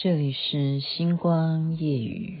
这里是星光夜雨。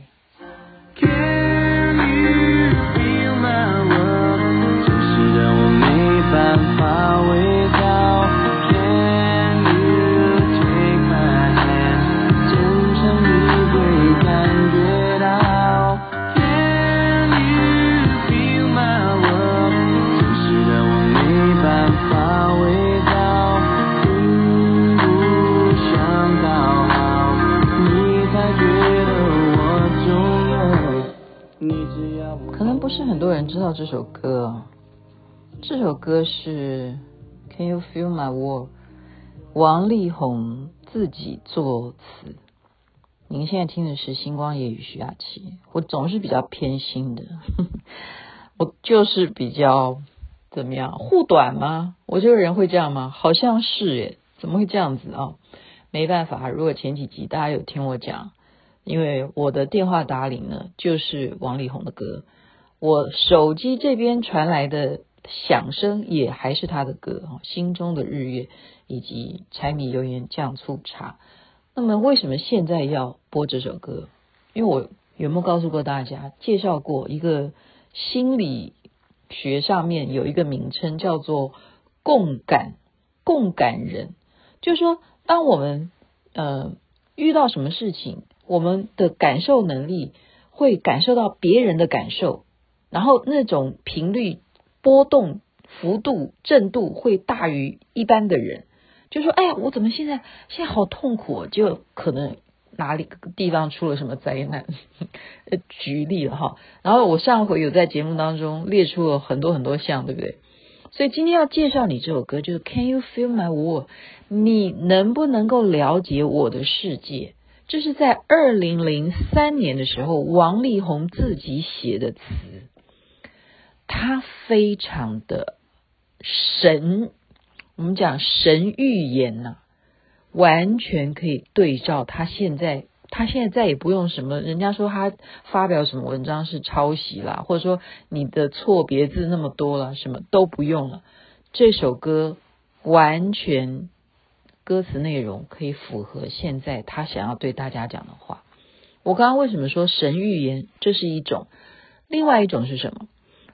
是。很多人知道这首歌，这首歌是《Can You Feel My World》，王力宏自己作词。您现在听的是《星光夜语》徐雅琪。我总是比较偏心的，我就是比较怎么样护短吗？我这个人会这样吗？好像是耶，怎么会这样子啊？没办法，如果前几集大家有听我讲，因为我的电话打铃呢，就是王力宏的歌。我手机这边传来的响声也还是他的歌《哈心中的日月》以及柴米油盐酱醋茶。那么为什么现在要播这首歌？因为我有没有告诉过大家，介绍过一个心理学上面有一个名称叫做共感，共感人，就是说，当我们呃遇到什么事情，我们的感受能力会感受到别人的感受。然后那种频率波动幅度震度会大于一般的人，就说：“哎呀，我怎么现在现在好痛苦？就可能哪里地方出了什么灾难。”举例了哈。然后我上回有在节目当中列出了很多很多项，对不对？所以今天要介绍你这首歌，就是 “Can you feel my world？” 你能不能够了解我的世界？这是在二零零三年的时候，王力宏自己写的词。他非常的神，我们讲神预言呐、完全可以对照他现在，他现在再也不用什么，人家说他发表什么文章是抄袭啦，或者说你的错别字那么多了，什么都不用了。这首歌完全歌词内容可以符合现在他想要对大家讲的话。我刚刚为什么说神预言？这是一种，另外一种是什么？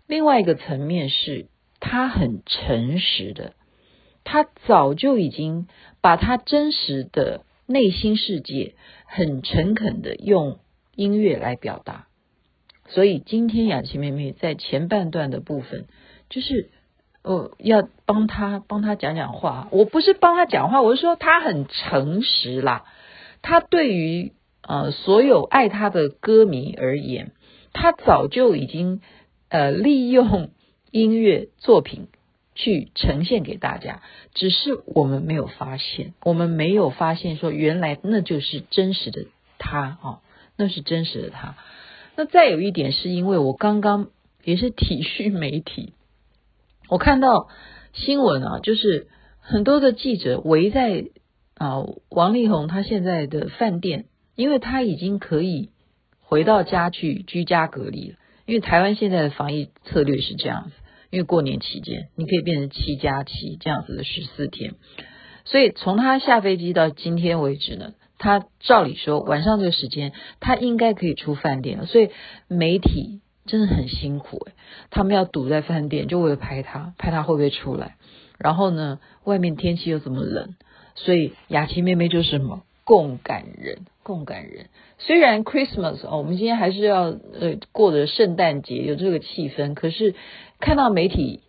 另外一个层面是，他很诚实的，他早就已经把他真实的内心世界很诚恳的用音乐来表达。所以今天雅琪妹妹在前半段的部分，就是呃要帮他帮他讲讲话。我不是帮他讲话，我是说他很诚实啦。他对于呃所有爱他的歌迷而言，他早就已经。呃，利用音乐作品去呈现给大家，只是我们没有发现，我们没有发现说原来那就是真实的他哦，那是真实的他。那再有一点是因为我刚刚也是体恤媒体，我看到新闻啊，就是很多的记者围在啊王力宏他现在的饭店，因为他已经可以回到家去居家隔离了。因为台湾现在的防疫策略是这样子，因为过年期间你可以变成七加七这样子的十四天，所以从他下飞机到今天为止呢，他照理说晚上这个时间他应该可以出饭店了，所以媒体真的很辛苦诶，他们要堵在饭店就为了拍他，拍他会不会出来，然后呢，外面天气又这么冷，所以雅琪妹妹就是什么？共感人，共感人。虽然 Christmas 哦，我们今天还是要呃过着圣诞节，有这个气氛，可是看到媒体，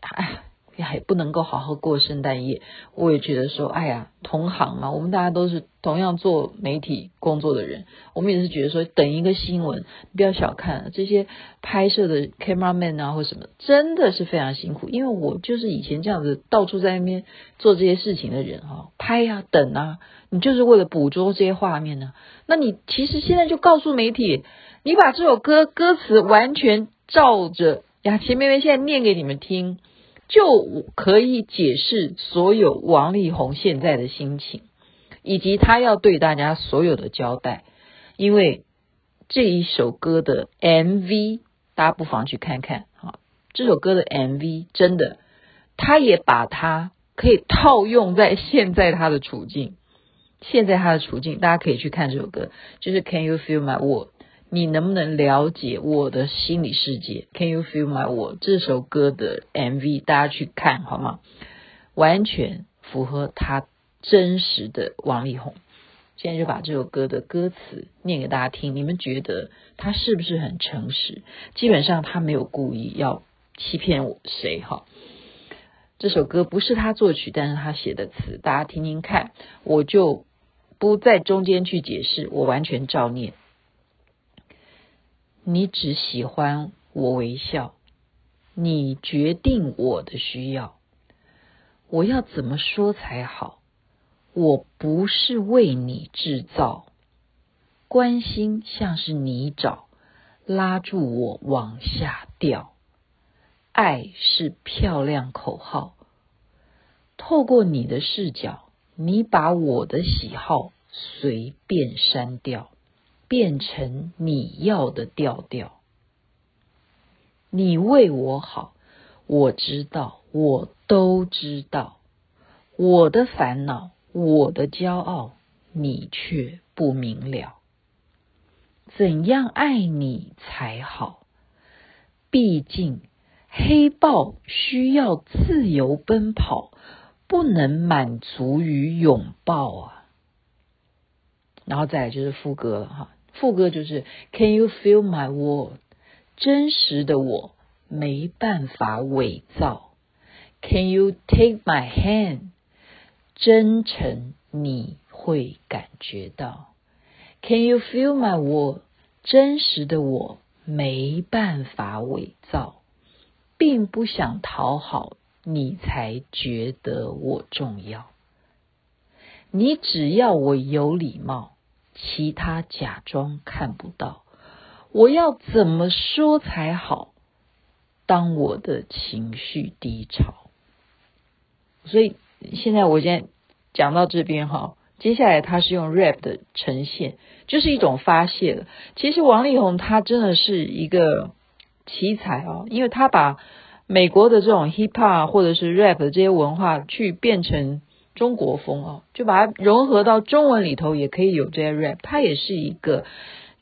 也不能够好好过圣诞夜，我也觉得说，哎呀，同行嘛，我们大家都是同样做媒体工作的人，我们也是觉得说，等一个新闻，不要小看这些拍摄的 cameraman 啊或什么，真的是非常辛苦。因为我就是以前这样子到处在那边做这些事情的人哈，拍呀、啊、等啊，你就是为了捕捉这些画面呢、那你其实现在就告诉媒体，你把这首歌歌词完全照着雅琪妹妹现在念给你们听。就可以解释所有王力宏现在的心情，以及他要对大家所有的交代。因为这一首歌的 MV，大家不妨去看看啊。这首歌的 MV 真的，他也把它可以套用在现在他的处境。现在他的处境，大家可以去看这首歌，就是 Can you feel my world？你能不能了解我的心理世界？Can you feel my world？这首歌的 MV，大家去看好吗？完全符合他真实的王力宏。现在就把这首歌的歌词念给大家听，你们觉得他是不是很诚实？基本上他没有故意要欺骗我谁哈。这首歌不是他作曲，但是他写的词，大家听听看，我就不在中间去解释，我完全照念。你只喜欢我微笑，你决定我的需要。我要怎么说才好？我不是为你制造，关心像是泥沼，拉住我往下掉。爱是漂亮口号，透过你的视角，你把我的喜好随便删掉。变成你要的调调，你为我好，我知道，我都知道，我的烦恼，我的骄傲，你却不明了。怎样爱你才好？毕竟黑豹需要自由奔跑，不能满足于拥抱啊。然后再来就是副歌了哈。副歌就是 Can you feel my world？真实的我没办法伪造。Can you take my hand？真诚你会感觉到。Can you feel my world？真实的我没办法伪造，并不想讨好你才觉得我重要。你只要我有礼貌。其他假装看不到，我要怎么说才好？当我的情绪低潮，所以现在我现在讲到这边哈，接下来他是用 rap 的呈现，就是一种发泄了。其实王力宏他真的是一个奇才哦，因为他把美国的这种 hip hop 或者是 rap 的这些文化去变成。中国风啊，就把它融合到中文里头，也可以有这些 rap。它也是一个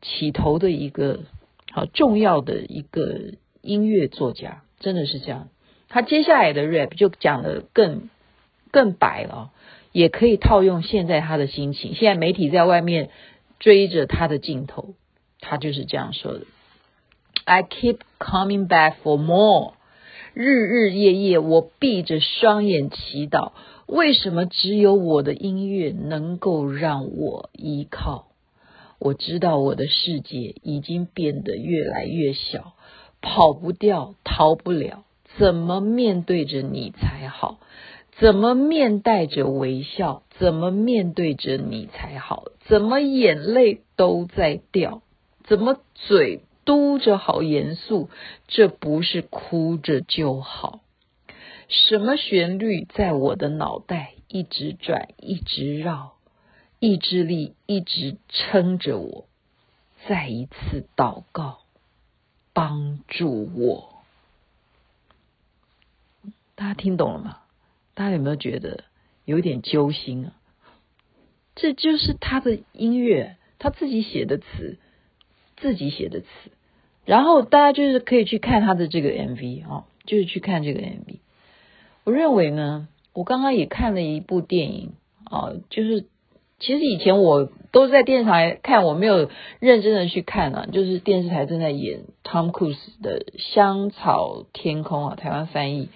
起头的一个好重要的一个音乐作家，真的是这样。他接下来的 rap 就讲的更更白了，也可以套用现在他的心情。现在媒体在外面追着他的镜头，他就是这样说的：I keep coming back for more。日日夜夜，我闭着双眼祈祷。为什么只有我的音乐能够让我依靠？我知道我的世界已经变得越来越小，跑不掉，逃不了。怎么面对着你才好？怎么面带着微笑？怎么面对着你才好？怎么眼泪都在掉？怎么嘴嘟着好严肃？这不是哭着就好。什么旋律在我的脑袋一直转，一直绕，意志力一直撑着我。再一次祷告，帮助我。大家听懂了吗？大家有没有觉得有点揪心啊？这就是他的音乐，他自己写的词，自己写的词。然后大家就是可以去看他的这个 MV 啊，就是去看这个 MV。我认为呢，我刚刚也看了一部电影啊，就是其实以前我都在电视台看，我没有认真的去看啊，就是电视台正在演 Tom Cruise 的《香草天空》啊，台湾翻译，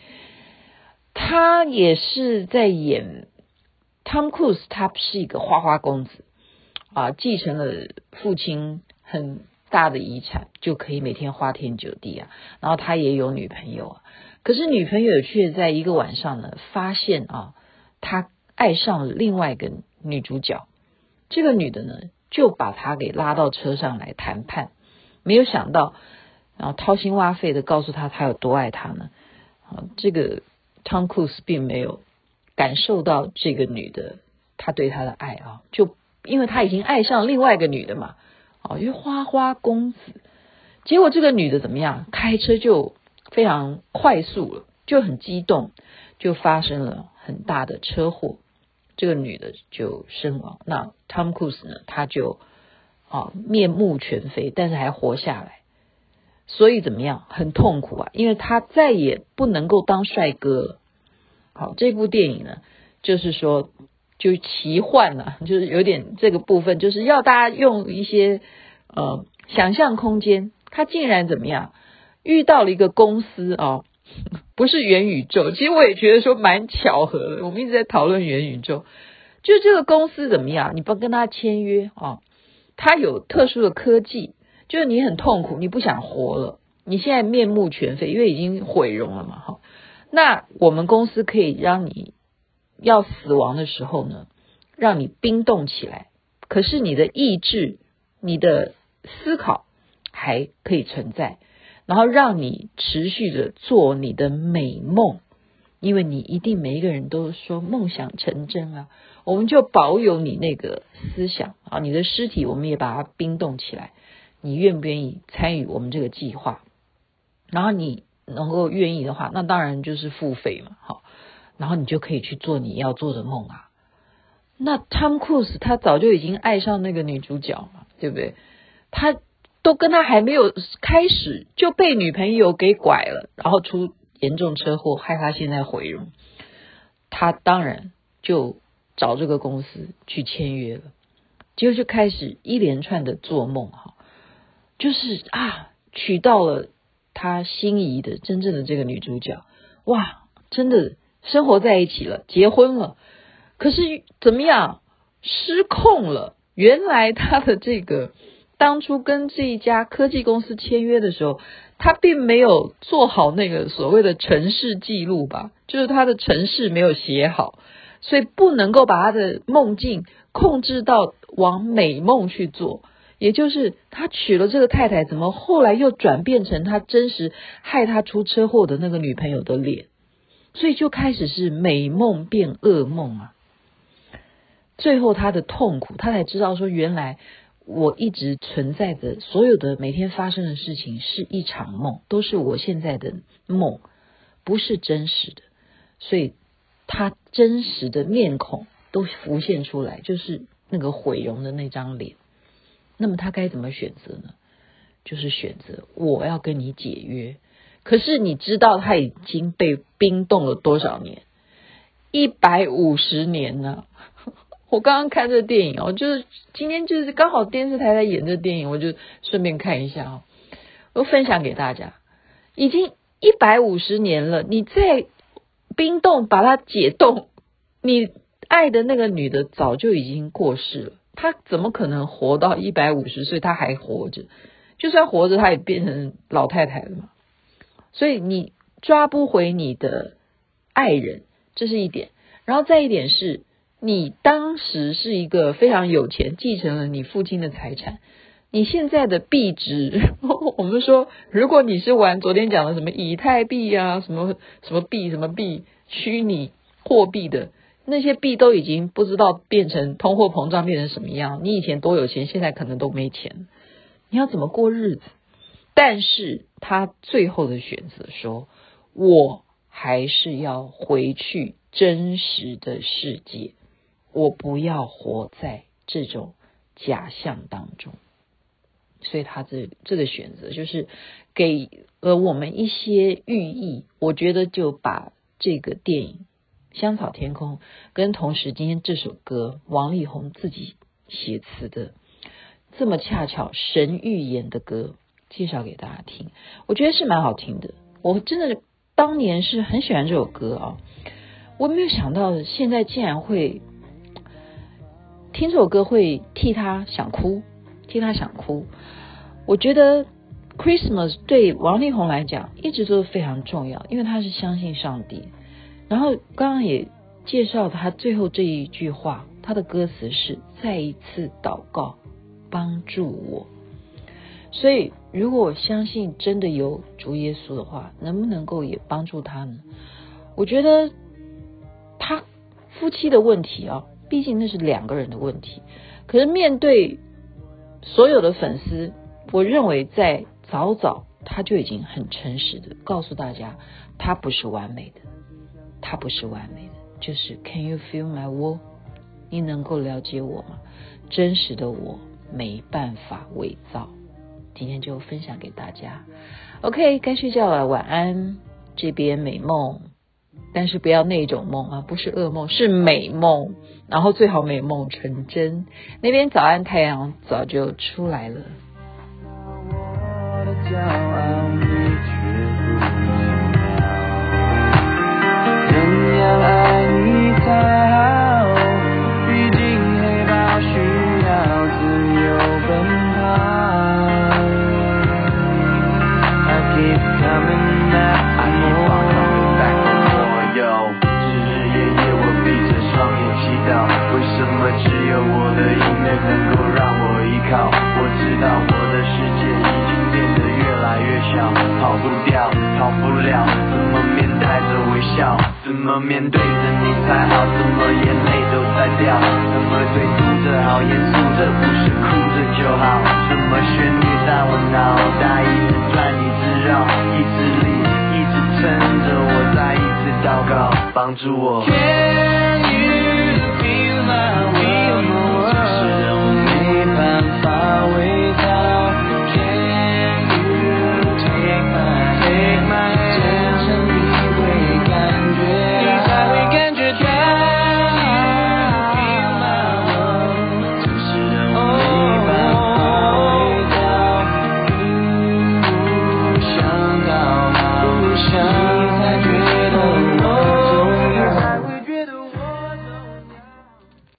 他也是在演 Tom Cruise，他是一个花花公子啊，继承了父亲很大的遗产，就可以每天花天酒地啊，然后他也有女朋友啊。可是女朋友却在一个晚上呢，发现啊，他爱上了另外一个女主角。这个女的呢，就把他给拉到车上来谈判。没有想到，然后掏心挖肺的告诉他他有多爱她呢。啊，这个汤库斯并没有感受到这个女的他对他的爱啊，就因为他已经爱上另外一个女的嘛。哦，因为花花公子。结果这个女的怎么样？开车就。非常快速了，就很激动，就发生了很大的车祸。这个女的就身亡。那 Tom Cruise 呢，他就啊面目全非，但是还活下来。所以怎么样？很痛苦啊，因为他再也不能够当帅哥了。好，这部电影呢，就是说就奇幻啊，就是有点这个部分，就是要大家用一些呃想象空间。他竟然怎么样？遇到了一个公司啊、哦，不是元宇宙。其实我也觉得说蛮巧合的。我们一直在讨论元宇宙，就这个公司怎么样？你不跟他签约啊、哦？他有特殊的科技，就是你很痛苦，你不想活了，你现在面目全非，因为已经毁容了嘛。哈，那我们公司可以让你要死亡的时候呢，让你冰冻起来，可是你的意志、你的思考还可以存在。然后让你持续的做你的美梦，因为你一定每一个人都说梦想成真啊，我们就保有你那个思想啊，你的尸体我们也把它冰冻起来，你愿不愿意参与我们这个计划？然后你能够愿意的话，那当然就是付费嘛，好，然后你就可以去做你要做的梦啊。那 Tom Cruise 他早就已经爱上那个女主角嘛，对不对？他。都跟他还没有开始就被女朋友给拐了，然后出严重车祸，害他现在毁容。他当然就找这个公司去签约了，结果就开始一连串的做梦哈，就是啊，娶到了他心仪的真正的这个女主角，哇，真的生活在一起了，结婚了。可是怎么样，失控了？原来他的这个。当初跟这一家科技公司签约的时候，他并没有做好那个所谓的程式记录吧，就是他的程式没有写好，所以不能够把他的梦境控制到往美梦去做。也就是他娶了这个太太，怎么后来又转变成他真实害他出车祸的那个女朋友的脸？所以就开始是美梦变噩梦啊！最后他的痛苦，他才知道说原来。我一直存在的所有的每天发生的事情是一场梦，都是我现在的梦，不是真实的。所以他真实的面孔都浮现出来，就是那个毁容的那张脸。那么他该怎么选择呢？就是选择我要跟你解约。可是你知道他已经被冰冻了多少年？一百五十年呢？我刚刚看这电影哦，就是今天就是刚好电视台在演这电影，我就顺便看一下哦，我分享给大家。已经一百五十年了，你在冰冻把它解冻，你爱的那个女的早就已经过世了，她怎么可能活到一百五十岁？她还活着，就算活着，她也变成老太太了嘛。所以你抓不回你的爱人，这是一点。然后再一点是。你当时是一个非常有钱，继承了你父亲的财产。你现在的币值，我们说，如果你是玩昨天讲的什么以太币啊，什么什么币、什么币、虚拟货币的那些币，都已经不知道变成通货膨胀变成什么样。你以前多有钱，现在可能都没钱，你要怎么过日子？但是他最后的选择说，我还是要回去真实的世界。我不要活在这种假象当中，所以他这这个选择就是给了我们一些寓意。我觉得就把这个电影《香草天空》跟同时今天这首歌王力宏自己写词的这么恰巧神预言的歌介绍给大家听，我觉得是蛮好听的。我真的当年是很喜欢这首歌啊，我没有想到现在竟然会。听这首歌会替他想哭，替他想哭。我觉得 Christmas 对王力宏来讲一直都是非常重要，因为他是相信上帝。然后刚刚也介绍他最后这一句话，他的歌词是“再一次祷告，帮助我”。所以如果我相信真的有主耶稣的话，能不能够也帮助他呢？我觉得他夫妻的问题啊。毕竟那是两个人的问题，可是面对所有的粉丝，我认为在早早他就已经很诚实的告诉大家，他不是完美的，他不是完美的，就是 Can you feel my war？你能够了解我吗？真实的我没办法伪造。今天就分享给大家。OK，该睡觉了，晚安。这边美梦，但是不要那种梦啊，不是噩梦，是美梦。然后最好美梦成真。那边早安，太阳早就出来了。只有我的音乐能够让我依靠我知道我的世界已经变得越来越小跑不掉跑不了怎么面带着微笑怎么面对着你才好怎么眼泪都在掉怎么对肚着好严肃这不是哭着就好怎么旋律在我脑袋一直转一直绕志力一直撑着我再一次祷告帮助我。